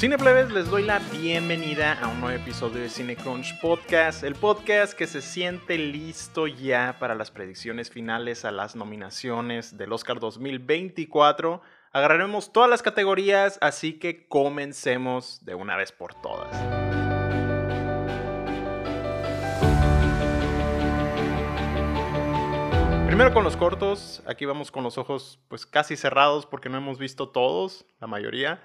Cineplebes, les doy la bienvenida a un nuevo episodio de Cinecrunch Podcast, el podcast que se siente listo ya para las predicciones finales a las nominaciones del Oscar 2024. Agarraremos todas las categorías, así que comencemos de una vez por todas. Primero con los cortos, aquí vamos con los ojos pues casi cerrados porque no hemos visto todos, la mayoría.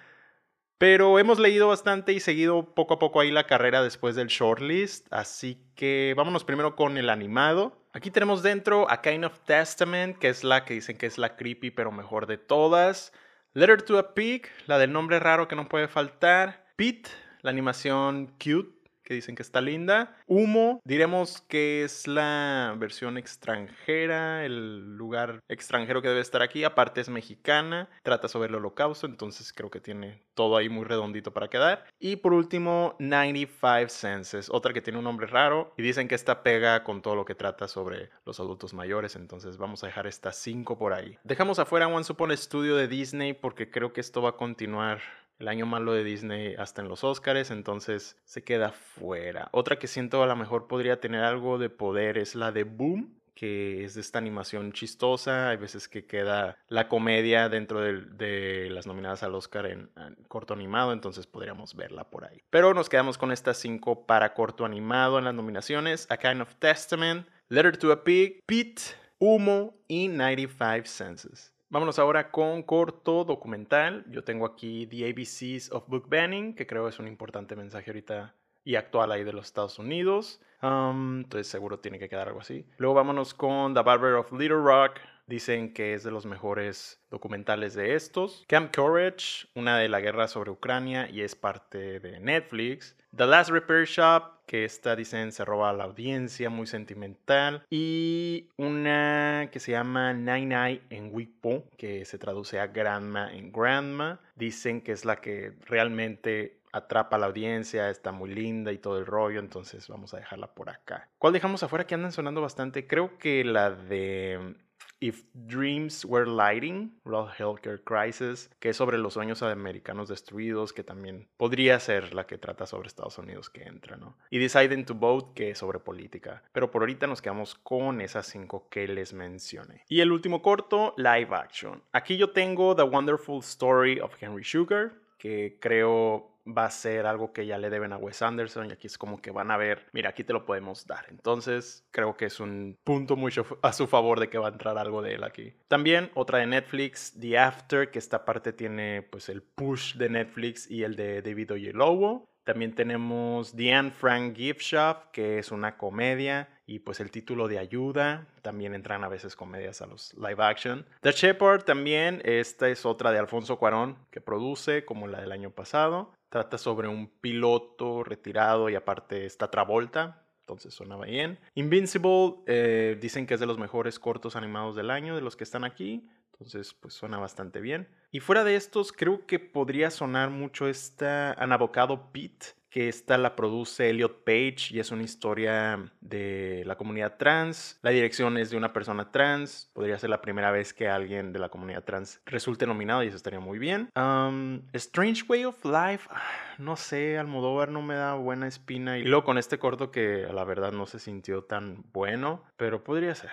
Pero hemos leído bastante y seguido poco a poco ahí la carrera después del shortlist, así que vámonos primero con el animado. Aquí tenemos dentro A Kind of Testament, que es la que dicen que es la creepy pero mejor de todas. Letter to a Pig, la del nombre raro que no puede faltar. Pete, la animación cute que dicen que está linda. Humo, diremos que es la versión extranjera, el lugar extranjero que debe estar aquí. Aparte es mexicana, trata sobre el holocausto, entonces creo que tiene todo ahí muy redondito para quedar. Y por último, 95 Senses, otra que tiene un nombre raro y dicen que esta pega con todo lo que trata sobre los adultos mayores, entonces vamos a dejar estas 5 por ahí. Dejamos afuera One Upon Studio de Disney porque creo que esto va a continuar el año malo de Disney hasta en los Oscars, entonces se queda fuera. Otra que siento a lo mejor podría tener algo de poder es la de Boom, que es de esta animación chistosa. Hay veces que queda la comedia dentro de, las nominadas al Oscar en, corto animado, entonces podríamos verla por ahí. Pero nos quedamos con estas cinco para corto animado en las nominaciones: A Kind of Testament, Letter to a Pig, Pete, Humo y 95 Senses. Vámonos ahora con corto documental. Yo tengo aquí The ABCs of Book Banning, que creo es un importante mensaje ahorita y actual ahí de los Estados Unidos. Entonces seguro tiene que quedar algo así. Luego vámonos con The Barber of Little Rock. Dicen que es de los mejores documentales de estos. Camp Courage, una de la guerra sobre Ucrania y es parte de Netflix. The Last Repair Shop, que esta dicen se roba a la audiencia, muy sentimental. Y una que se llama Nine en Wipo, que se traduce a Grandma en Grandma. Dicen que es la que realmente atrapa a la audiencia, está muy linda y todo el rollo, entonces vamos a dejarla por acá. ¿Cuál dejamos afuera que andan sonando bastante? Creo que la de If Dreams Were Lighting, World Healthcare Crisis, que es sobre los sueños americanos destruidos, que también podría ser la que trata sobre Estados Unidos que entra, ¿no? Y Deciding to Vote, que es sobre política. Pero por ahorita nos quedamos con esas cinco que les mencioné. Y el último corto, live action. Aquí yo tengo The Wonderful Story of Henry Sugar, que creo va a ser algo que ya le deben a Wes Anderson y aquí es como que van a ver, mira, aquí te lo podemos dar. Entonces, creo que es un punto mucho a su favor de que va a entrar algo de él aquí. También otra de Netflix, The After, que esta parte tiene pues el push de Netflix y el de David Oyelowo. También tenemos The Anne Frank Gift Shop, que es una comedia y pues el título de ayuda. También entran a veces comedias a los live action. The Shepherd también, esta es otra de Alfonso Cuarón que produce como la del año pasado. Trata sobre un piloto retirado y aparte está Travolta, entonces sonaba bien. Invincible eh, dicen que es de los mejores cortos animados del año, de los que están aquí. Entonces, pues suena bastante bien. Y fuera de estos, creo que podría sonar mucho esta Anabocado Pete, que esta la produce Elliot Page y es una historia de la comunidad trans. La dirección es de una persona trans. Podría ser la primera vez que alguien de la comunidad trans resulte nominado y eso estaría muy bien. Um, Strange Way of Life, ah, no sé, Almodóvar no me da buena espina. Y luego con este corto que la verdad no se sintió tan bueno, pero podría ser.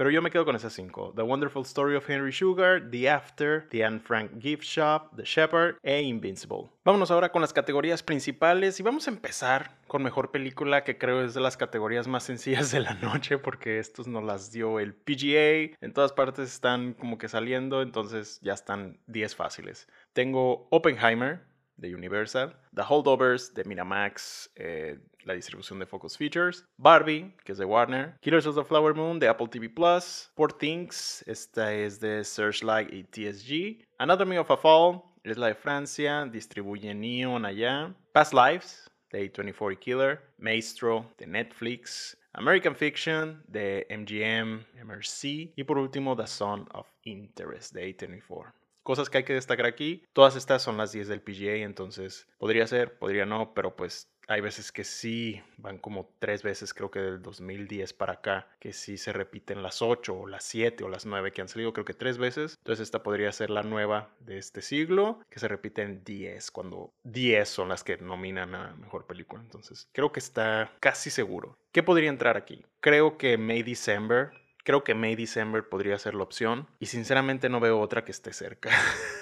Pero yo me quedo con esas cinco. The Wonderful Story of Henry Sugar, The After, The Anne Frank Gift Shop, The Shepherd e Invincible. Vámonos ahora con las categorías principales y vamos a empezar con Mejor Película, que creo es de las categorías más sencillas de la noche porque estos nos las dio el PGA. En todas partes están como que saliendo, entonces ya están 10 fáciles. Tengo Oppenheimer, de Universal, The Holdovers de Miramax, eh, la distribución de Focus Features, Barbie, que es de Warner, Killers of the Flower Moon de Apple TV Plus, Poor Things, esta es de Searchlight y TSG, Anatomy of a Fall, es de Francia, distribuye Neon allá, Past Lives de A24 Killer, Maestro de Netflix, American Fiction de MGM, MRC y por último The Son of Interest de A24 cosas que hay que destacar aquí. Todas estas son las 10 del PGA, entonces podría ser, podría no, pero pues hay veces que sí, van como tres veces, creo que del 2010 para acá, que sí se repiten las 8 o las 7 o las 9 que han salido, creo que tres veces. Entonces esta podría ser la nueva de este siglo, que se repiten 10, cuando 10 son las que nominan a Mejor Película. Entonces creo que está casi seguro. ¿Qué podría entrar aquí? Creo que May December Creo que May December podría ser la opción y sinceramente no veo otra que esté cerca.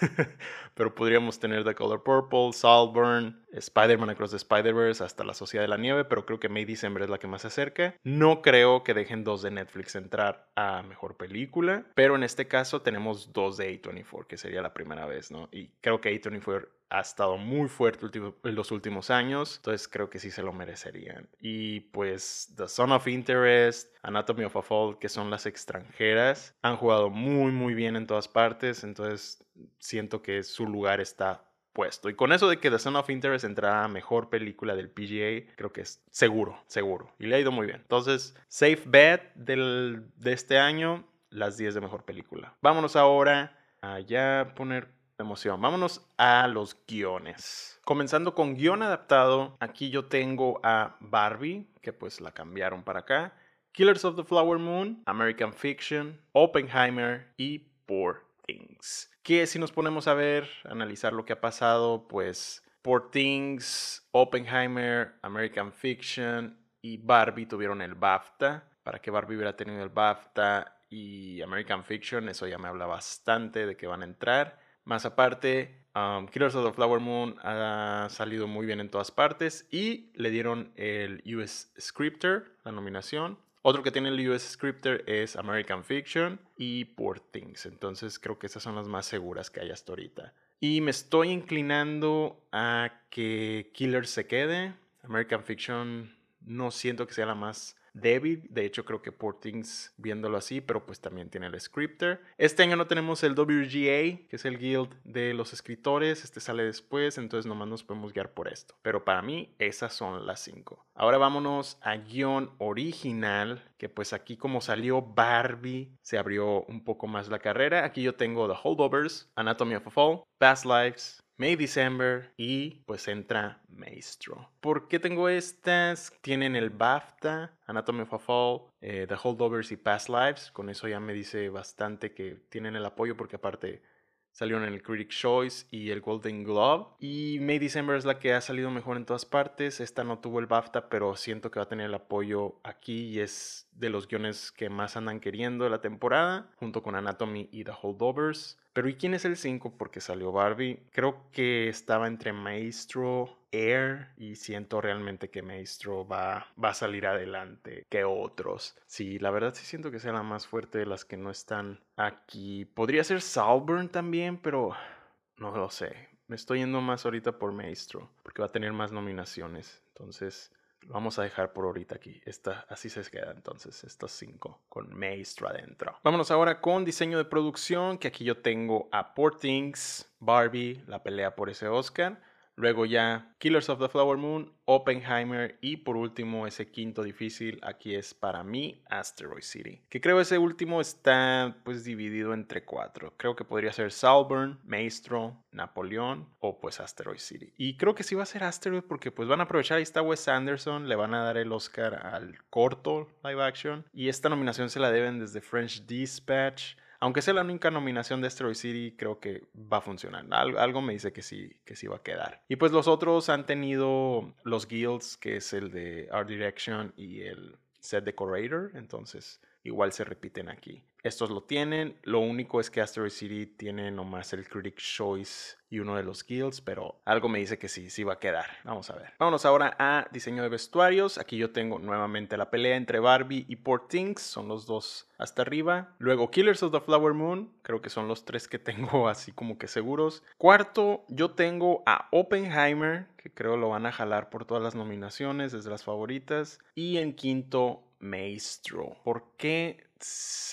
Pero podríamos tener The Color Purple, Saltburn, Spider-Man Across the Spider-Verse, hasta La Sociedad de la Nieve, pero creo que May December es la que más se acerca. No creo que dejen dos de Netflix entrar a Mejor Película, pero en este caso tenemos dos de A24, que sería la primera vez, ¿no? Y creo que A24 ha estado muy fuerte en los últimos años, entonces creo que sí se lo merecerían. Y pues The Son of Interest, Anatomy of a Fall, que son las extranjeras, han jugado muy muy bien en todas partes, entonces siento que su lugar está puesto. Y con eso de que The Son of Interest entrará a mejor película del PGA, creo que es seguro, seguro. Y le ha ido muy bien. Entonces, safe bet del, de este año, las 10 de mejor película. Vámonos ahora a ya poner emoción. Vámonos a los guiones. Comenzando con guion adaptado, aquí yo tengo a Barbie, que pues la cambiaron para acá, Killers of the Flower Moon, American Fiction, Oppenheimer y Poor Things. Que si nos ponemos a ver, analizar lo que ha pasado, pues Poor Things, Oppenheimer, American Fiction y Barbie tuvieron el BAFTA. Para que Barbie hubiera tenido el BAFTA y American Fiction, eso ya me habla bastante de que van a entrar. Más aparte, um, Killers of the Flower Moon ha salido muy bien en todas partes y le dieron el US Scripter, la nominación. Otro que tiene el US Scripter es American Fiction y Poor Things. Entonces creo que esas son las más seguras que hay hasta ahorita. Y me estoy inclinando a que Killers se quede. American Fiction no siento que sea la más David, De hecho, creo que Portings viéndolo así, pero pues también tiene el scripter. Este año no tenemos el WGA, que es el guild de los escritores. Este sale después, entonces nomás nos podemos guiar por esto. Pero para mí, esas son las cinco. Ahora vámonos a guion original, que pues aquí como salió Barbie, se abrió un poco más la carrera. Aquí yo tengo The Holdovers, Anatomy of a Fall, Past Lives, May December y pues entra Maestro. ¿Por qué tengo estas? Tienen el BAFTA, Anatomy of a Fall, eh, The Holdovers y Past Lives. Con eso ya me dice bastante que tienen el apoyo porque aparte salieron en el Critic Choice y el Golden Globe. Y May December es la que ha salido mejor en todas partes. Esta no tuvo el BAFTA, pero siento que va a tener el apoyo aquí y es de los guiones que más andan queriendo de la temporada, junto con Anatomy y The Holdovers. Pero ¿y quién es el 5? Porque salió Barbie. Creo que estaba entre Maestro, Air y siento realmente que Maestro va, va a salir adelante que otros. Sí, la verdad sí siento que sea la más fuerte de las que no están aquí. Podría ser Salburn también, pero no lo sé. Me estoy yendo más ahorita por Maestro, porque va a tener más nominaciones. Entonces, vamos a dejar por ahorita aquí. Esta, así se queda entonces, estos cinco con Maestro adentro. Vámonos ahora con diseño de producción, que aquí yo tengo a Poor Things, Barbie, la pelea por ese Oscar. Luego ya Killers of the Flower Moon, Oppenheimer y por último ese quinto difícil aquí es para mí Asteroid City. Que creo ese último está pues dividido entre cuatro. Creo que podría ser Salburn, Maestro, Napoleón o pues Asteroid City. Y creo que sí va a ser Asteroid porque pues van a aprovechar, ahí está Wes Anderson, le van a dar el Oscar al corto live action y esta nominación se la deben desde French Dispatch aunque sea la única nominación de Asteroid City, creo que va a funcionar. algo me dice que sí, que sí va a quedar. Y pues los otros han tenido los guilds, que es el de Art Direction y el Set Decorator, entonces igual se repiten aquí. Estos lo tienen, lo único es que Asteroid City tiene nomás el Critic Choice y uno de los guilds, pero algo me dice que sí, sí va a quedar. Vamos a ver. Vámonos ahora a diseño de vestuarios. Aquí yo tengo nuevamente la pelea entre Barbie y Poor Things, son los dos hasta arriba. Luego Killers of the Flower Moon, creo que son los tres que tengo así como que seguros. Cuarto, yo tengo a Oppenheimer, que creo lo van a jalar por todas las nominaciones, desde las favoritas. Y en quinto, Maestro. ¿Por qué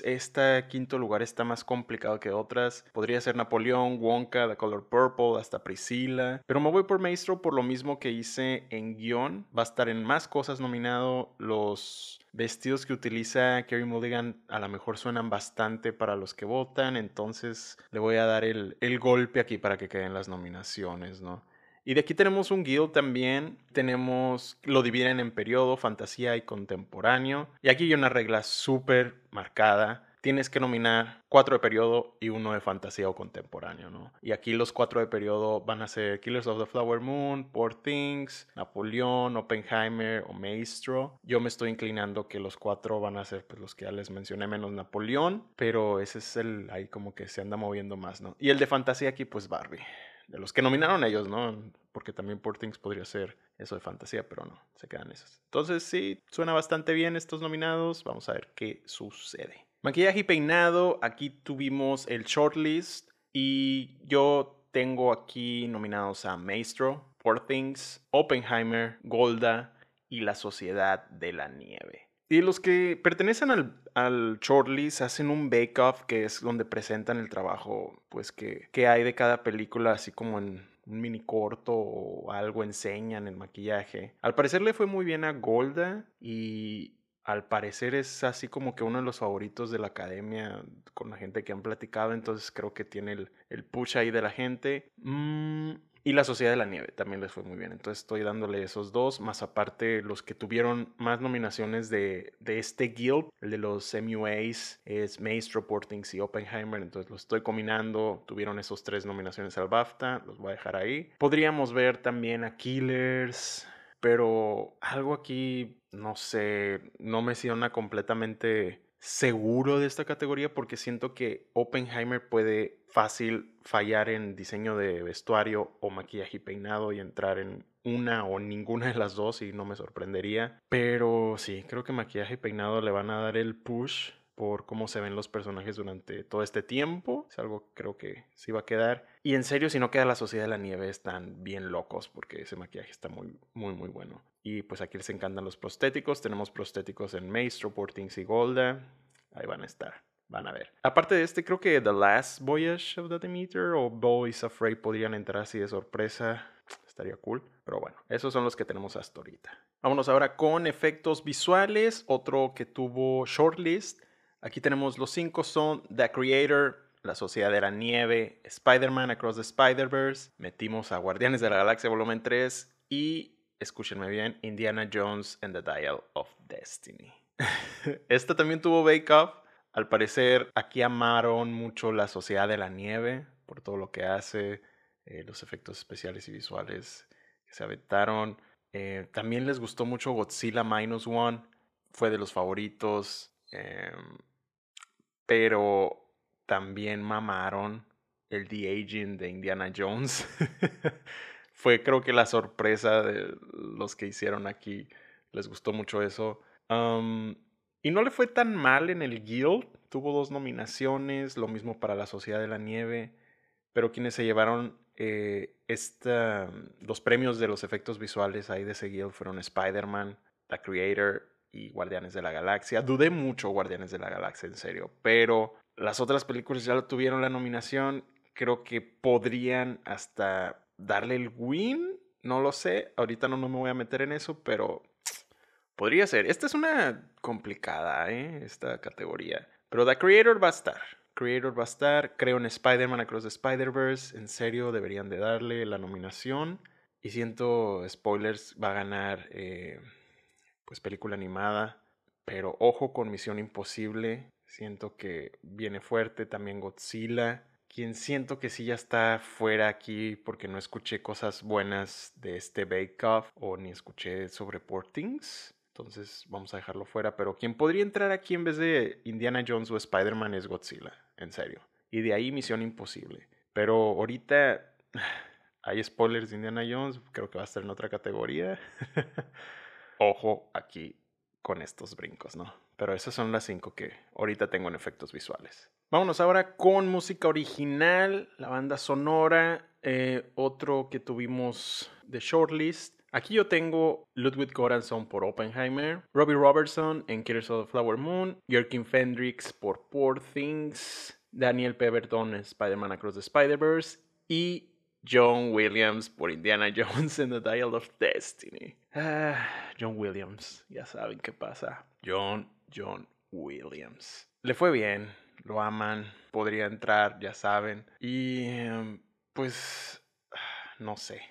este quinto lugar está más complicado que otras? Podría ser Napoleón, Wonka, The Color Purple, hasta Priscilla. Pero me voy por Maestro por lo mismo que hice en guion. Va a estar en más cosas nominado. Los vestidos que utiliza Kerry Mulligan a lo mejor suenan bastante para los que votan. Entonces le voy a dar el, el golpe aquí para que queden las nominaciones, ¿no? Y de aquí tenemos un guild también. Tenemos, lo dividen en periodo, fantasía y contemporáneo. Y aquí hay una regla súper marcada tienes que nominar cuatro de periodo y uno de fantasía o contemporáneo, ¿no? Y aquí los cuatro de periodo van a ser Killers of the Flower Moon, Poor Things, Napoleón, Oppenheimer o Maestro. Yo me estoy inclinando que los cuatro van a ser pues, los que ya les mencioné menos Napoleón, pero ese es el ahí como que se anda moviendo más, ¿no? Y el de fantasía aquí pues Barbie de los que nominaron ellos, ¿no? Porque también Poor Things podría ser eso de fantasía, pero no, se quedan esos. Entonces sí, suena bastante bien estos nominados. Vamos a ver qué sucede. Maquillaje y peinado, aquí tuvimos el shortlist y yo tengo aquí nominados a Maestro, Poor Things, Oppenheimer, Golda y La Sociedad de la Nieve. Y los que pertenecen al, al shortlist hacen un bake-off que es donde presentan el trabajo pues que, que hay de cada película, así como en un mini corto o algo enseñan el maquillaje. Al parecer le fue muy bien a Golda y al parecer es así como que uno de los favoritos de la academia con la gente que han platicado, entonces creo que tiene el, el push ahí de la gente. Mm, y la Sociedad de la Nieve también les fue muy bien, entonces estoy dándole esos dos, más aparte los que tuvieron más nominaciones de, de este guild, el de los MUAs, es Maestro, Portings y Oppenheimer, entonces los estoy combinando, tuvieron esos tres nominaciones al BAFTA, los voy a dejar ahí. Podríamos ver también a Killers, pero algo aquí, no sé, no me siento completamente seguro de esta categoría porque siento que Oppenheimer puede fácil fallar en diseño de vestuario o maquillaje y peinado y entrar en una o ninguna de las dos y no me sorprendería. Pero sí, creo que maquillaje y peinado le van a dar el push por cómo se ven los personajes durante todo este tiempo. Es algo que creo que sí va a quedar. Y en serio, si no queda la Sociedad de la Nieve, están bien locos porque ese maquillaje está muy, muy, muy bueno. Y pues aquí les encantan los prostéticos. Tenemos prostéticos en Maestro, Portings y Golda. Ahí van a estar. Van a ver. Aparte de este, creo que The Last Voyage of the Demeter o Boys Afraid podrían entrar así de sorpresa. Estaría cool. Pero bueno, esos son los que tenemos hasta ahorita. Vámonos ahora con efectos visuales. Otro que tuvo shortlist Aquí tenemos los cinco son The Creator, La Sociedad de la Nieve, Spider-Man Across the Spider-Verse, metimos a Guardianes de la Galaxia Volumen 3 y, escúchenme bien, Indiana Jones and the Dial of Destiny. Esta también tuvo Bake Off. Al parecer aquí amaron mucho La Sociedad de la Nieve por todo lo que hace, eh, los efectos especiales y visuales que se aventaron. Eh, también les gustó mucho Godzilla Minus One, fue de los favoritos. Em, pero también mamaron el de-aging de Indiana Jones. Fue creo que la sorpresa de los que hicieron aquí. Les gustó mucho eso. y no le fue tan mal en el Guild. Tuvo dos nominaciones, lo mismo para la Sociedad de la Nieve. Pero quienes se llevaron eh, esta, los premios de los efectos visuales ahí de ese Guild fueron Spider-Man, The Creator y Guardianes de la Galaxia. Dudé mucho Guardianes de la Galaxia, en serio, pero las otras películas ya tuvieron la nominación. Creo que podrían hasta darle el win. No lo sé. Ahorita no, me voy a meter en eso, pero podría ser. Esta es una complicada, ¿eh? Esta categoría. Pero The Creator va a estar. Creator va a estar. Creo en Spider-Man Across the Spider-Verse. En serio, deberían de darle la nominación. Y siento, spoilers, va a ganar eh, pues película animada. Pero ojo con Misión Imposible. Siento que viene fuerte también Godzilla. Quien siento que sí ya está fuera aquí porque no escuché cosas buenas de este Bake Off o ni escuché sobre Portings. Entonces vamos a dejarlo fuera. Pero quien podría entrar aquí en vez de Indiana Jones o Spider-Man es Godzilla. En serio. Y de ahí Misión Imposible. Pero ahorita hay spoilers de Indiana Jones. Creo que va a estar en otra categoría. ojo aquí con estos brincos, ¿no? Pero esas son las cinco que ahorita tengo en efectos visuales. Vámonos ahora con música original, la banda sonora, eh, otro que tuvimos de shortlist. Aquí yo tengo Ludwig Göransson por Oppenheimer, Robbie Robertson en Killers of the Flower Moon, Jörgen Fendrix por Poor Things, Daniel Pemberton en Spider-Man Across the Spider-Verse y John Williams por Indiana Jones and the Dial of Destiny. Ah, John Williams, ya saben qué pasa. John, John Williams. Le fue bien, lo aman, podría entrar, ya saben. Y em, pues, no sé.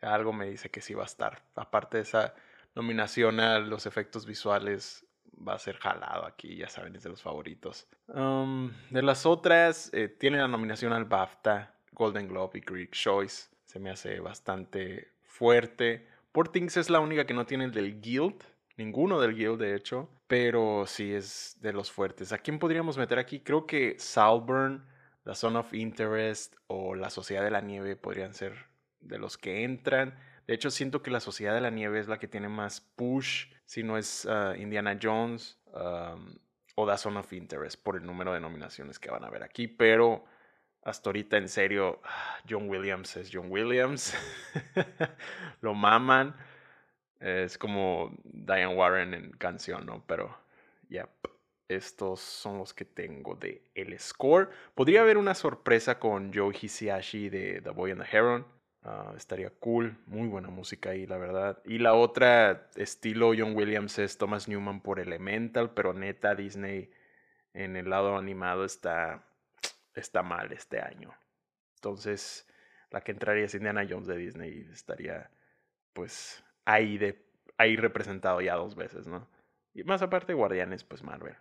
algo me dice que sí va a estar. Aparte de esa nominación a los efectos visuales, va a ser jalado aquí, ya saben, es de los favoritos. Um, de las otras, eh, tiene la nominación al BAFTA, Golden Globe y Greek Choice. Se me hace bastante fuerte. Portings es la única que no tiene el del Guild. Ninguno del Guild, de hecho. Pero sí es de los fuertes. ¿A quién podríamos meter aquí? Creo que Salburn, The Son of Interest o La Sociedad de la Nieve podrían ser de los que entran. De hecho, siento que La Sociedad de la Nieve es la que tiene más push. Si no es ah, Indiana Jones o The Son of Interest por el número de nominaciones que van a ver aquí. Pero hasta ahorita, en serio, ah, John Williams es John Williams. Lo maman. Es como Diane Warren en canción, ¿no? Pero, ya, estos son los que tengo de el score. Podría haber una sorpresa con Joe Hisaishi de The Boy and the Heron. Ah, estaría cool, muy buena música ahí, la verdad. Y la otra estilo John Williams es Thomas Newman por Elemental, pero neta Disney en el lado animado está, está mal este año. Entonces, la que entraría es Indiana Jones de Disney estaría pues ahí, de, ahí representado ya dos veces, ¿no? Y más aparte Guardianes, pues Marvel.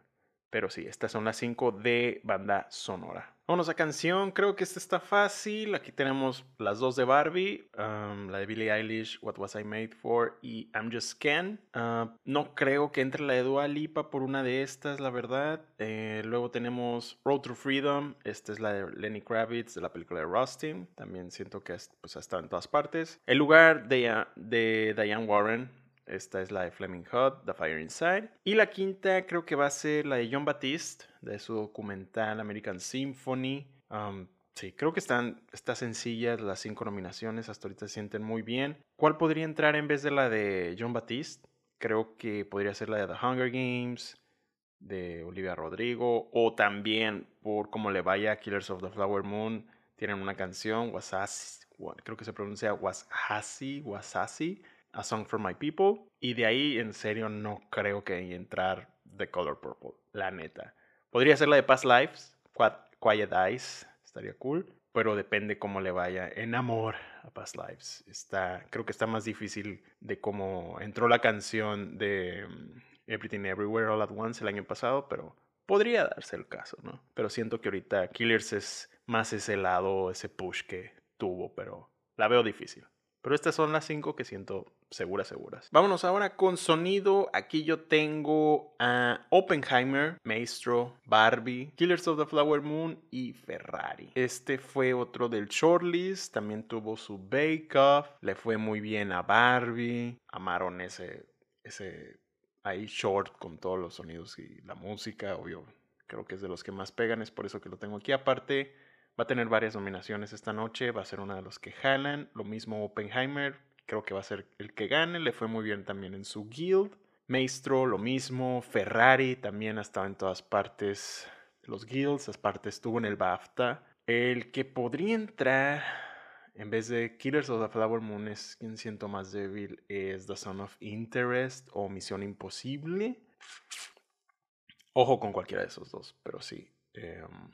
Pero sí, estas son las cinco de banda sonora. Vámonos a canción, creo que esta está fácil. Aquí tenemos las dos de Barbie, um, la de Billie Eilish, What Was I Made For y I'm Just Ken. Uh, no creo que entre la de Dua Lipa por una de estas, la verdad. Eh, luego tenemos Road to Freedom, esta es la de Lenny Kravitz de la película de Rustin. También siento que pues, ha estado en todas partes. El lugar de, de Diane Warren, esta es la de Fleming Hot, The Fire Inside. Y la quinta creo que va a ser la de John Baptiste, de su documental American Symphony. Um, sí, creo que están, está sencillas las cinco nominaciones, hasta ahorita se sienten muy bien. ¿Cuál podría entrar en vez de la de John Baptiste? Creo que podría ser la de The Hunger Games, de Olivia Rodrigo, o también por cómo le vaya Killers of the Flower Moon, tienen una canción, Wasasi, creo que se pronuncia Wasasi, Wasasi, a Song for My People. Y de ahí, en serio, no creo que entrar The Color Purple, la neta. Podría ser la de Past Lives, Quiet Eyes, estaría cool. Pero depende cómo le vaya en amor a Past Lives. Está, creo que está más difícil de cómo entró la canción de mm, Everything Everywhere All at Once el año pasado, pero podría darse el caso, ¿no? Pero siento que ahorita Killers es más ese lado, ese push que tuvo, pero la veo difícil. Pero estas son las cinco que siento seguras, seguras. Vámonos ahora con sonido. Aquí yo tengo a Oppenheimer, Maestro, Barbie, Killers of the Flower Moon y Ferrari. Este fue otro del shortlist. También tuvo su Bake Off. Le fue muy bien a Barbie. Amaron ese, ese ahí short con todos los sonidos y la música. Obvio, creo que es de los que más pegan. Es por eso que lo tengo aquí. Aparte, Va a tener varias nominaciones esta noche, va a ser uno de los que jalan. Lo mismo Oppenheimer, creo que va a ser el que gane, le fue muy bien también en su guild. Maestro, lo mismo. Ferrari también ha estado en todas partes los guilds, las partes estuvo en el BAFTA. El que podría entrar en vez de Killers of the Flower Moon es quien siento más débil es The Son of Interest o Misión Imposible. Ojo con cualquiera de esos dos, pero sí. Em,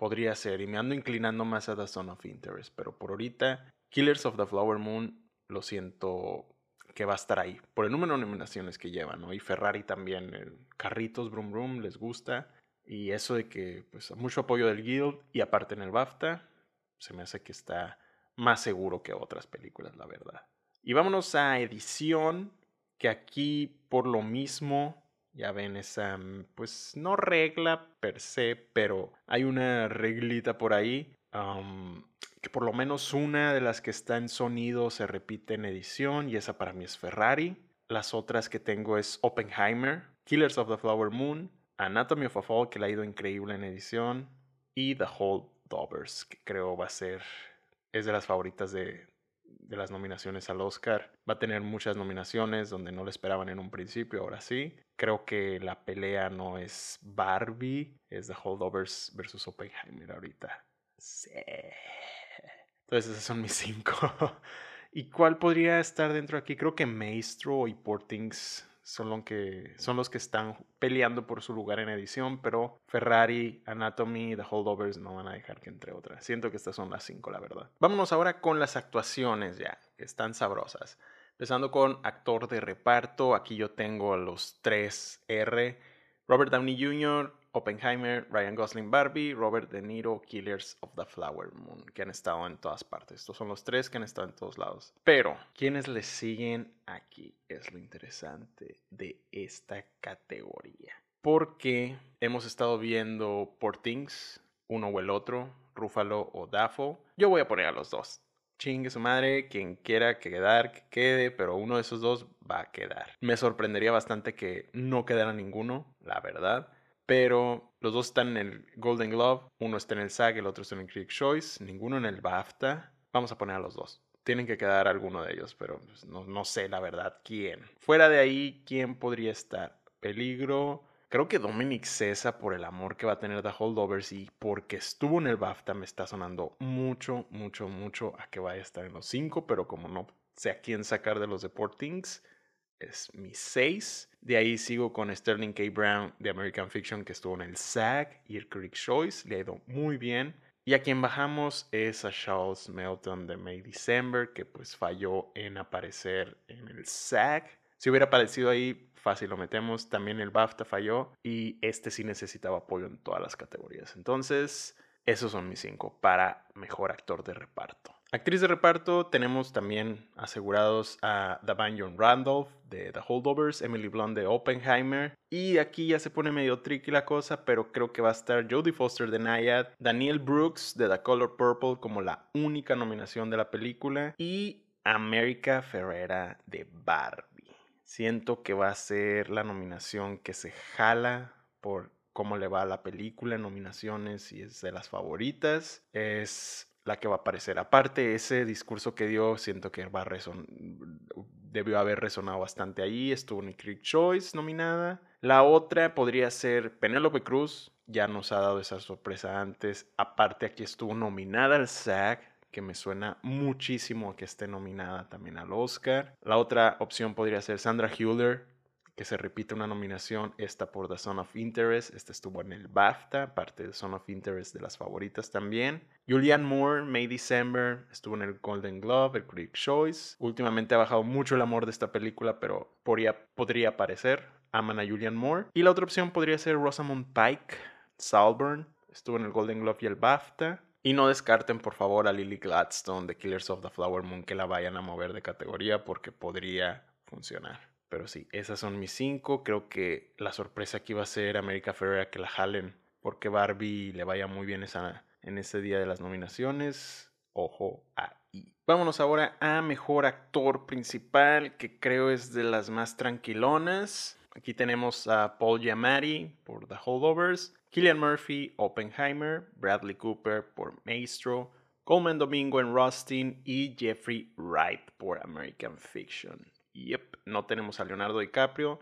podría ser. Y me ando inclinando más a The Zone of Interest. Pero por ahorita, Killers of the Flower Moon, lo siento que va a estar ahí. Por el número de nominaciones que llevan, ¿no? Y Ferrari también. El carritos, Brum Brum, les gusta. Y eso de que, pues, mucho apoyo del Guild. Y aparte en el BAFTA, se me hace que está más seguro que otras películas, la verdad. Y vámonos a edición, que aquí por lo mismo ya ven esa, mm, pues no regla per se, pero hay una reglita por ahí. que por lo menos una de las que está en sonido se repite en edición y esa para mí es Ferrari. Las otras que tengo es Oppenheimer, Killers of the Flower Moon, Anatomy of a Fall que le ha ido increíble en edición y The Holdovers que creo va a ser, es de las favoritas de, de las nominaciones al Oscar. Va a tener muchas nominaciones donde no le esperaban en un principio, ahora sí. Creo que la pelea no es Barbie, es The Holdovers versus Oppenheimer ahorita. Sí. Entonces esos son mis cinco. ¿Y cuál podría estar dentro aquí? Creo que Maestro y Portings son, lo que, son los que están peleando por su lugar en edición, pero Ferrari, Anatomy, The Holdovers no van a dejar que entre otras. Siento que estas son las cinco, la verdad. Vámonos ahora con las actuaciones ya, que están sabrosas. Empezando con actor de reparto, aquí yo tengo a los tres R. Robert Downey Jr., Oppenheimer, Ryan Gosling Barbie, Robert De Niro, Killers of the Flower Moon, que han estado en todas partes. Estos son los tres que han estado en todos lados. Pero, ¿quiénes le siguen aquí? Es lo interesante de esta categoría. Porque hemos estado viendo por Things, uno o el otro, Ruffalo o Daffo. Yo voy a poner a los dos. Chingue su madre, quien quiera quedar, que quede, pero uno de esos dos va a quedar. Me sorprendería bastante que no quedara ninguno, la verdad pero los dos están en el Golden Glove, uno está en el SAG, el otro está en el Critics Choice, ninguno en el BAFTA. Vamos a poner a los dos. Tienen que quedar alguno de ellos, pero pues, no, no sé la verdad quién. Fuera de ahí, ¿quién podría estar? Peligro. Creo que Dominic Cesa, por el amor que va a tener The Holdovers y porque estuvo en el BAFTA, me está sonando mucho, mucho, mucho a que vaya a estar en los cinco, pero como no sé a quién sacar de los Deportings, es mi 6. De ahí sigo con Sterling K. Brown de American Fiction, que estuvo en el SAG y el Critics Choice. Le ha ido muy bien. Y a quien bajamos es a Charles Melton de May December, que pues falló en aparecer en el SAG. Si hubiera aparecido ahí, fácil lo metemos. También el BAFTA falló y este sí necesitaba apoyo en todas las categorías. Entonces, esos son mis cinco para mejor actor de reparto. Actriz de reparto tenemos también asegurados a Davine Randolph de The Holdovers, Emily Blunt de Oppenheimer y aquí ya se pone medio tricky la cosa, pero creo que va a estar Jodie Foster de Nayad, Daniel Brooks de The Color Purple como la única nominación de la película y America Ferrera de Barbie. Siento que va a ser la nominación que se jala por cómo le va a la película en nominaciones y es de las favoritas. Es la que va a aparecer. Aparte, ese discurso que dio, siento que va a debió haber resonado bastante ahí. Estuvo en Creek Choice nominada. La otra podría ser Penélope Cruz. Ya nos ha dado esa sorpresa antes. Aparte, aquí estuvo nominada al SAG, que me suena muchísimo que esté nominada también al Oscar. La otra opción podría ser Sandra Hüller que se repite una nominación, esta por The Son of Interest, esta estuvo en el BAFTA, parte de Son of Interest de las favoritas también. Julianne Moore, May December, estuvo en el Golden Globe, el Critics Choice. Últimamente ha bajado mucho el amor de esta película, pero podría, podría aparecer. Aman a Julianne Moore. Y la otra opción podría ser Rosamund Pike, Salburn, estuvo en el Golden Globe y el BAFTA. Y no descarten por favor a Lily Gladstone de Killers of the Flower Moon que la vayan a mover de categoría porque podría funcionar. Pero sí, esas son mis cinco. Creo que la sorpresa aquí va a ser América Ferreira que la jalen. Porque Barbie le vaya muy bien esa, en ese día de las nominaciones. Ojo ahí. Vámonos ahora a mejor actor principal, que creo es de las más tranquilonas. Aquí tenemos a Paul Giamatti por The Holdovers, Killian Murphy, Oppenheimer, Bradley Cooper por Maestro, Coleman Domingo en Rustin y Jeffrey Wright por American Fiction. Yep, no tenemos a Leonardo DiCaprio.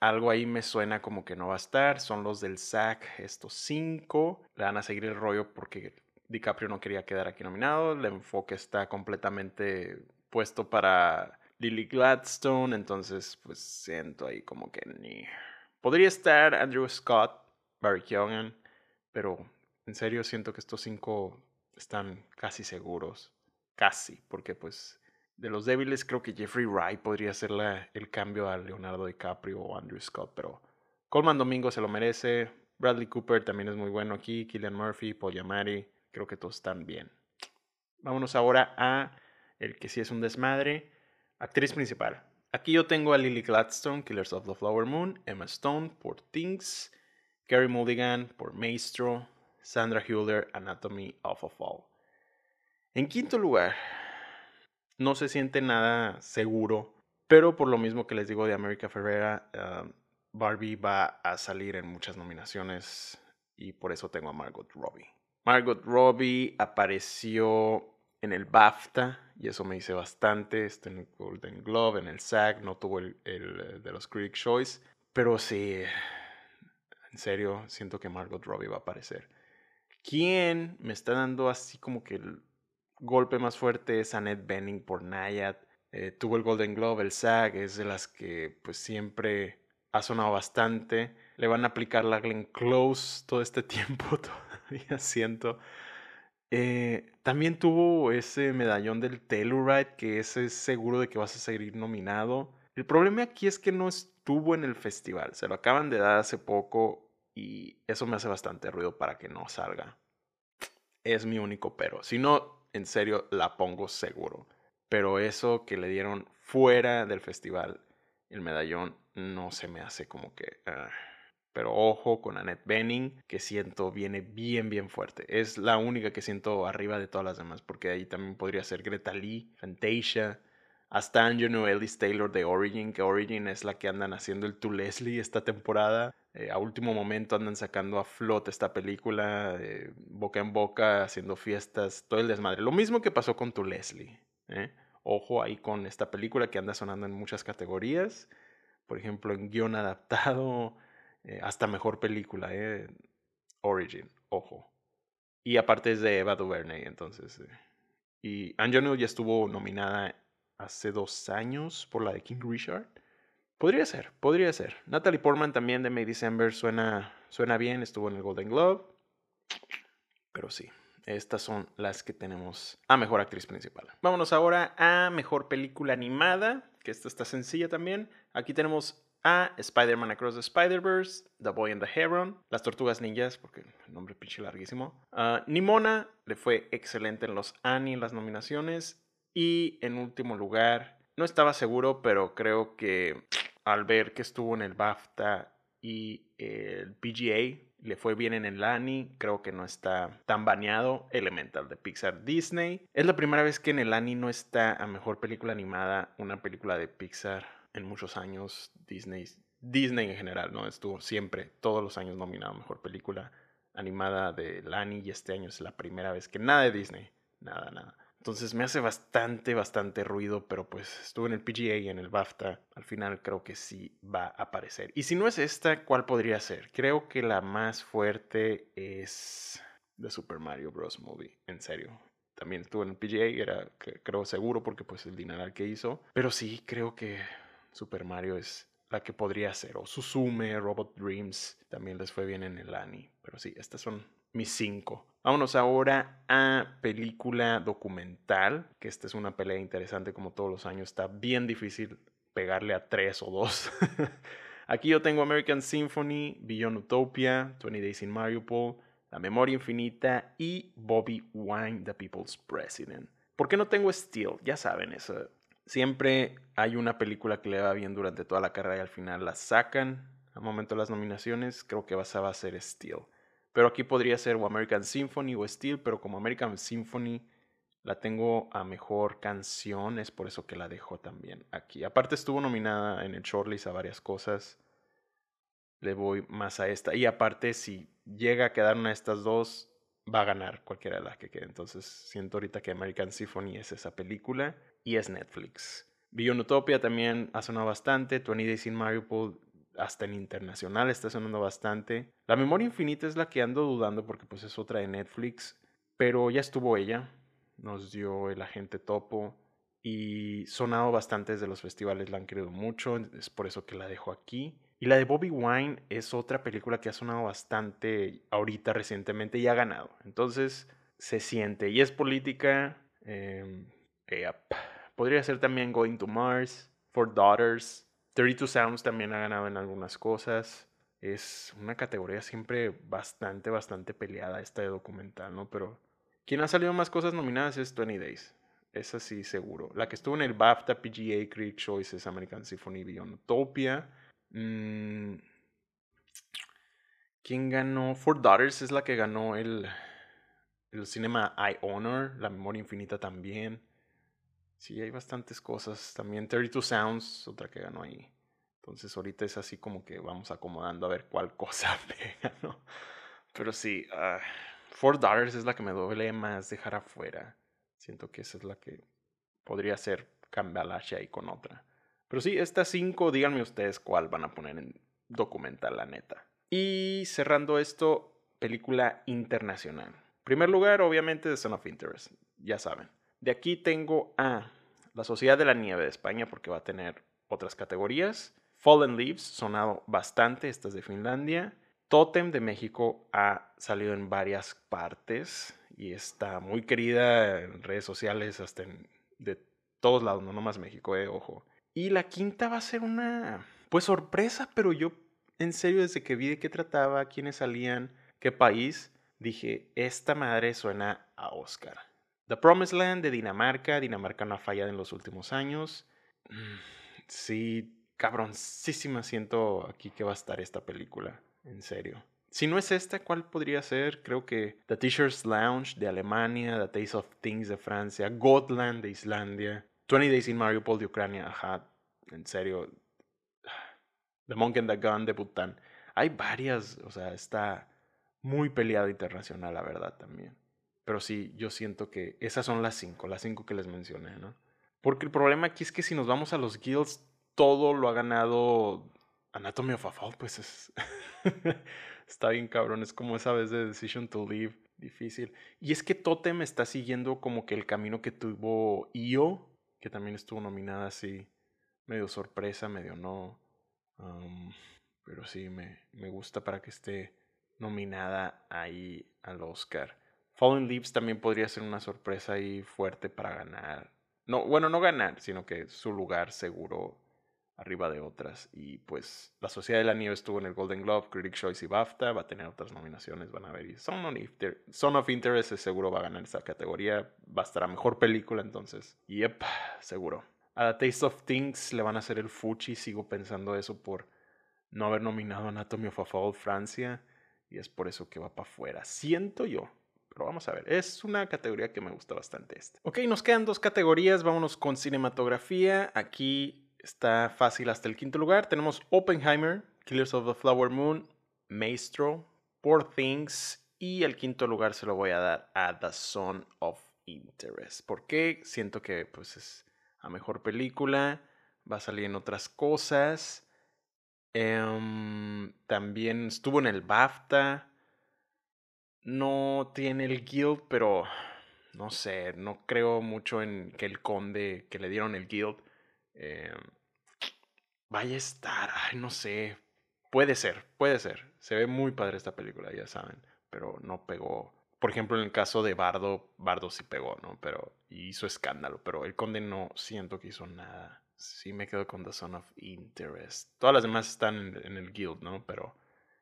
algo ahí me suena como que no va a estar. Son los del SAC, estos cinco. Le van a seguir el rollo porque DiCaprio no quería quedar aquí nominado. El enfoque está completamente puesto para Lily Gladstone. Entonces, pues siento ahí como que ni. Podría estar Andrew Scott, Barry Keoghan, pero en serio siento que estos cinco están casi seguros. Casi, porque pues de los débiles, creo que Jeffrey Wright podría ser el cambio a Leonardo DiCaprio o Andrew Scott, pero Coleman Domingo se lo merece. Bradley Cooper también es muy bueno aquí. Killian Murphy, Paul Giamatti, creo que todos están bien. Vámonos ahora a el que sí es un desmadre. Actriz principal. Aquí yo tengo a Lily Gladstone, Killers of the Flower Moon, Emma Stone por Things, Carrie Mulligan por Maestro, Sandra Hüller, Anatomy of a Fall. En quinto lugar, no se siente nada seguro, pero por lo mismo que les digo de América Ferrera, ah, Barbie va a salir en muchas nominaciones y por eso tengo a Margot Robbie. Margot Robbie apareció en el BAFTA y eso me dice bastante. Está en el Golden Globe, en el SAG, no tuvo el, el de los Critics' Choice, pero sí, en serio, siento que Margot Robbie va a aparecer. ¿Quién me está dando así como que golpe más fuerte es Annette Bening por Nayad. Eh, tuvo el Golden Globe, el SAG, es de las que pues siempre ha sonado bastante. Le van a aplicar la Glenn Close todo este tiempo, todavía siento. Eh, también tuvo ese medallón del Telluride, que ese es seguro de que vas a seguir nominado. El problema aquí es que no estuvo en el festival, se lo acaban de dar hace poco y eso me hace bastante ruido para que no salga. Es mi único pero. Si no, en serio, la pongo seguro. Pero eso que le dieron fuera del festival, el medallón, no se me hace como que... Ah. Pero ojo con Annette Benning, que siento viene bien, bien fuerte. Es la única que siento arriba de todas las demás, porque ahí también podría ser Greta Lee, Fantasia, hasta Angelo Ellis Taylor de Origin, que Origin es la que andan haciendo el To Leslie esta temporada. Eh, a último momento andan sacando a flote esta película, boca en boca, haciendo fiestas, todo el desmadre. Lo mismo que pasó con To Leslie. ¿eh? Ojo ahí con esta película que anda sonando en muchas categorías. Por ejemplo, en guion adaptado, eh, hasta mejor película, ¿eh? Origin, ojo. Y aparte es de Eva DuVernay, entonces. Eh. Y Angelou ya estuvo nominada hace dos años por la de King Richard. Podría ser, podría ser. Natalie Portman también de May December suena, suena bien, estuvo en el Golden Globe. Pero sí, estas son las que tenemos a mejor actriz principal. Vámonos ahora a mejor película animada, que esta está sencilla también. Aquí tenemos a Spider-Man Across the Spider-Verse, The Boy and the Heron, Las Tortugas Ninjas, porque el nombre pinche larguísimo. Uh, Nimona le fue excelente en los Annie en las nominaciones. Y en último lugar, no estaba seguro, pero creo que al ver que estuvo en el BAFTA y el PGA, le fue bien en el Annie, creo que no está tan baneado. Elemental de Pixar Disney. Es la primera vez que en el Annie no está a mejor película animada una película de Pixar en muchos años Disney, Disney en general, ¿no? Estuvo siempre, todos los años nominado a Mejor Película Animada de Lani y este año es la primera vez que nada de Disney, nada, nada. Entonces me hace bastante, bastante ruido, pero pues estuvo en el PGA y en el BAFTA. Al final creo que sí va a aparecer. Y si no es esta, ¿cuál podría ser? Creo que la más fuerte es The Super Mario Bros. Movie, en serio también estuvo en el PGA, era creo seguro porque pues el dineral que hizo. Pero sí, creo que Super Mario es la que podría ser. O Suzume, Robot Dreams, también les fue bien en el Annie. Pero sí, estas son mis cinco. Vámonos ahora a película documental, que esta es una pelea interesante como todos los años. Está bien difícil pegarle a tres o dos. Aquí yo tengo American Symphony, Beyond Utopia, 20 Days in Mariupol, La Memoria Infinita y Bobby Wine, The People's President. ¿Por qué no tengo Steel? Ya saben, eso siempre hay una película que le va bien durante toda la carrera y al final la sacan al momento de las nominaciones. Creo que va a ser Steel. Pero aquí podría ser o American Symphony o Steel, pero como American Symphony la tengo a mejor canción, es por eso que la dejo también aquí. Aparte estuvo nominada en el shortlist a varias cosas. Le voy más a esta. Y aparte, si llega a quedar una de estas dos, va a ganar cualquiera de las que quede. Entonces siento ahorita que American Symphony es esa película y es Netflix. Beyond Utopia también ha sonado bastante. 20 Days in Mariupol hasta en internacional está sonando bastante. La Memoria Infinita es la que ando dudando porque pues es otra de Netflix. Pero ya estuvo ella. Nos dio el agente topo. Y sonado bastante desde los festivales, la han querido mucho. Es por eso que la dejo aquí. Y la de Bobby Wine es otra película que ha sonado bastante ahorita recientemente y ha ganado. Entonces se siente. Y es política. Eh, Podría ser también Going to Mars, For Daughters. 32 Sounds también ha ganado en algunas cosas. Es una categoría siempre bastante, bastante peleada esta de documental, ¿no? Pero quien ha salido más cosas nominadas es 20 Days. Es así seguro. La que estuvo en el BAFTA, PGA, Creek Choices, American Symphony Beyond Utopia. Mm, ¿Quién ganó? For Daughters es la que ganó el, el Cinema I Honor, La Memoria Infinita también. Sí, hay bastantes cosas. También 32 Sounds, otra que ganó ahí. Entonces ahorita es así como que vamos acomodando a ver cuál cosa pega, ¿no? Pero sí, uh, Four Daughters es la que me duele más dejar afuera. Siento que esa es la que podría ser cambalache ahí con otra. Pero sí, estas cinco, díganme ustedes cuál van a poner en documental, la neta. Y cerrando esto, película internacional. primer lugar, obviamente, The Son of Interest. Ya saben. De aquí tengo a La Sociedad de la Nieve de España porque va a tener otras categorías. Fallen Leaves, sonado bastante, esta es de Finlandia. Totem de México ha salido en varias partes y está muy querida en redes sociales, hasta en, de todos lados, no nomás México, eh, ojo. Y la quinta va a ser una, pues sorpresa, pero yo en serio desde que vi de qué trataba, quiénes salían, qué país, dije, esta madre suena a Oscar. The Promised Land de Dinamarca, Dinamarca no ha fallado en los últimos años. Mm, sí, cabroncísima siento aquí que va a estar esta película, en serio. Si no es esta, ¿cuál podría ser? Creo que The Teacher's Lounge de Alemania, The Taste of Things de Francia, Gotland de Islandia, 20 Days in Mariupol de Ucrania, ajá, en serio. The Monk and the Gun de Bután. Hay varias, o sea, está muy peleado internacional, la verdad, también. Pero sí, yo siento que esas son las cinco, las cinco que les mencioné, ¿no? Porque el problema aquí es que si nos vamos a los guilds, todo lo ha ganado Anatomy of a Fall, pues es... está bien cabrón, es como esa vez de Decision to Leave, difícil. Y es que Totem está siguiendo como que el camino que tuvo Io, que también estuvo nominada así, medio sorpresa, medio no. pero sí, me, me gusta para que esté nominada ahí al Oscar. Fallen Leaves también podría ser una sorpresa ahí fuerte para ganar. No, bueno, no ganar, sino que su lugar seguro arriba de otras. Y pues La Sociedad de la Nieve estuvo en el Golden Globe, Critics' Choice y BAFTA, va a tener otras nominaciones, van a ver. Y Son of, Interest seguro va a ganar esta categoría, va a estar a Mejor Película entonces. Yep, seguro. A Taste of Things le van a hacer el fuchi, sigo pensando eso por no haber nominado Anatomy of a Fall Francia. Y es por eso que va para afuera. Siento yo. Pero vamos a ver, es una categoría que me gusta bastante este. Ok, nos quedan dos categorías, vámonos con cinematografía. Aquí Está fácil hasta el quinto lugar. Tenemos Oppenheimer, Killers of the Flower Moon, Maestro, Poor Things y el quinto lugar se lo voy a dar a The Son of Interest. porque Siento que pues es la mejor película, va a salir en otras cosas. Em, también estuvo en el BAFTA. No tiene el Guild, pero no sé, no creo mucho en que el conde que le dieron el Guild Em, vaya a estar, ay, no sé. Puede ser, puede ser. Se ve muy padre esta película, ya saben, pero no pegó. Por ejemplo, en el caso de Bardo, Bardo sí pegó, ¿no? Pero hizo escándalo, pero el conde no siento que hizo nada. Sí me quedo con The Son of Interest. Todas las demás están en, en el guild, ¿no? Pero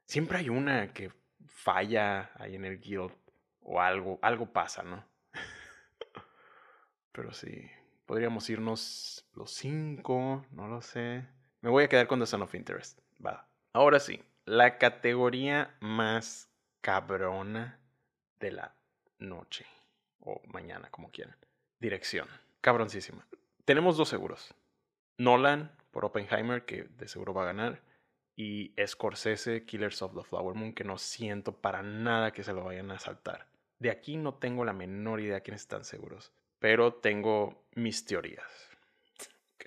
siempre hay una que falla ahí en el guild o algo, algo pasa, ¿no? pero sí, Podríamos irnos los cinco, no lo sé. Me voy a quedar con The Son of Interest. Va. Ahora sí, la categoría más cabrona de la noche. O mañana, como quieran. Dirección. Cabroncísima. Tenemos dos seguros. Nolan por Oppenheimer, que de seguro va a ganar. Y Scorsese, Killers of the Flower Moon, que no siento para nada que se lo vayan a saltar. De aquí no tengo la menor idea quiénes están seguros pero tengo mis teorías. Ok,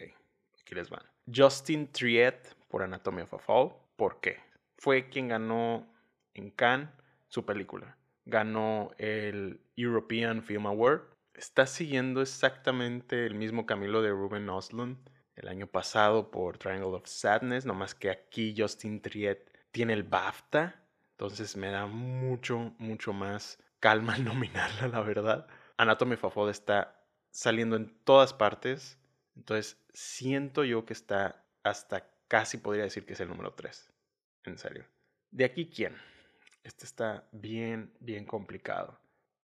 aquí les van. Justin Triet por Anatomy of a Fall. ¿Por qué? Fue quien ganó en Cannes su película. Ganó el European Film Award. Está siguiendo exactamente el mismo camino de Ruben Oslund el año pasado por Triangle of Sadness, nomás que aquí Justin Triet tiene el BAFTA, entonces me da mucho, mucho más calma nominarla, la verdad. Anatomy of a Fall está saliendo en todas partes. Entonces, siento yo que está hasta casi podría decir que es el número 3. En serio. De aquí, ¿quién? Este está bien, bien complicado.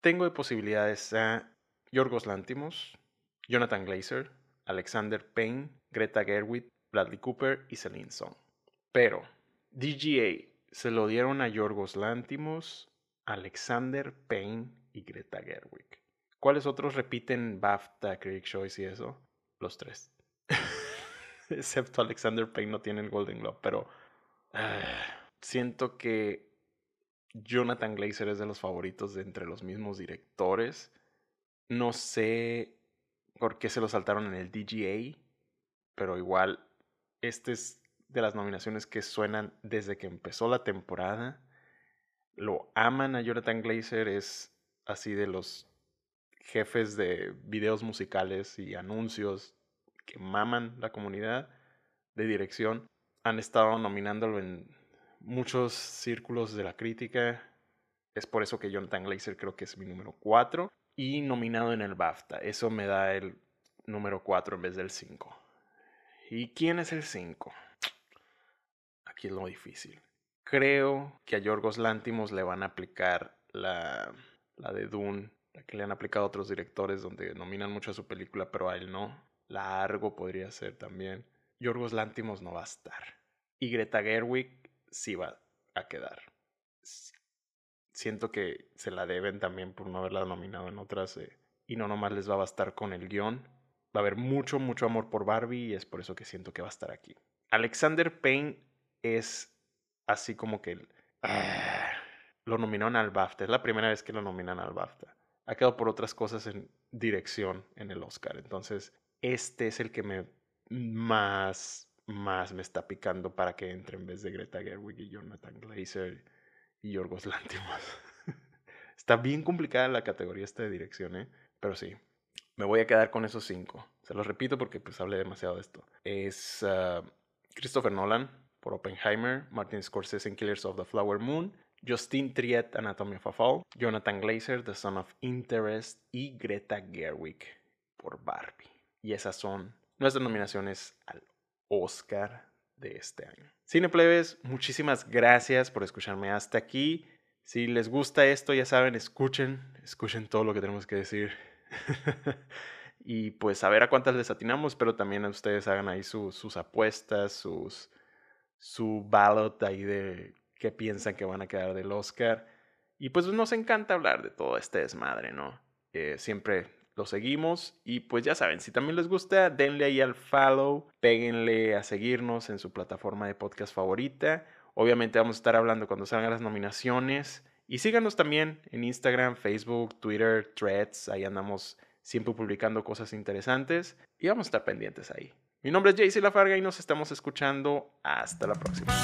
Tengo de posibilidades a Yorgos Lantimos, Jonathan Glazer, Alexander Payne, Greta Gerwig, Bradley Cooper y Celine Song. Pero DGA se lo dieron a Yorgos Lantimos, Alexander Payne y Greta Gerwig. ¿Cuáles otros repiten BAFTA, Critic Choice y eso? Los tres. Excepto Alexander Payne no tiene el Golden Globe, pero ah, siento que Jonathan Glazer es de los favoritos de entre los mismos directores. No sé por qué se lo saltaron en el DGA, pero igual este es de las nominaciones que suenan desde que empezó la temporada. Lo aman a Jonathan Glazer, es así de los jefes de videos musicales y anuncios que maman la comunidad de dirección han estado nominándolo en muchos círculos de la crítica. Es por eso que Jonathan Glazer creo que es mi número 4 y nominado en el BAFTA. Eso me da el número 4 en vez del 5. ¿Y quién es el 5? Aquí es lo difícil. Creo que a Yorgos Lántimos le van a aplicar la, la de Dune, la que le han aplicado a otros directores donde nominan mucho a su película, pero a él no. La Argo podría ser también. Yorgos Lántimos no va a estar. Y Greta Gerwig sí va a quedar. Siento que se la deben también por no haberla nominado en otras. Eh, y no nomás les va a bastar con el guion. Va a haber mucho, mucho amor por Barbie y es por eso que siento que va a estar aquí. Alexander Payne es así como que ah, lo nominaron al BAFTA. Es la primera vez que lo nominan al BAFTA. Ha quedado por otras cosas en dirección en el Oscar. Entonces, este es el que me más, más me está picando para que entre en vez de Greta Gerwig y Jonathan Glazer y Yorgos Lantimos. está bien complicada la categoría esta de dirección, ¿eh? Pero sí, me voy a quedar con esos cinco. Se los repito porque pues hablé demasiado de esto. Es ah, Christopher Nolan por Oppenheimer, Martin Scorsese en Killers of the Flower Moon, Justin Triet, Anatomy of a Fall, Jonathan Glazer, The Son of Interest y Greta Gerwig por Barbie. Y esas son nuestras nominaciones al Oscar de este año. Cineplebes, muchísimas gracias por escucharme hasta aquí. Si les gusta esto, ya saben, escuchen, escuchen todo lo que tenemos que decir. y pues a ver a cuántas les atinamos, pero también a ustedes hagan ahí sus apuestas, sus, su ballot ahí de qué piensan que van a quedar del Oscar. Y pues nos encanta hablar de todo este desmadre, ¿no? Eh, siempre lo seguimos y pues ya saben, si también les gusta, denle ahí al follow, péguenle a seguirnos en su plataforma de podcast favorita. Obviamente vamos a estar hablando cuando salgan las nominaciones. Y síganos también en Instagram, Facebook, Twitter, Threads. Ahí andamos siempre publicando cosas interesantes y vamos a estar pendientes ahí. Mi nombre es Jaycee Lafarga y nos estamos escuchando. Hasta la próxima.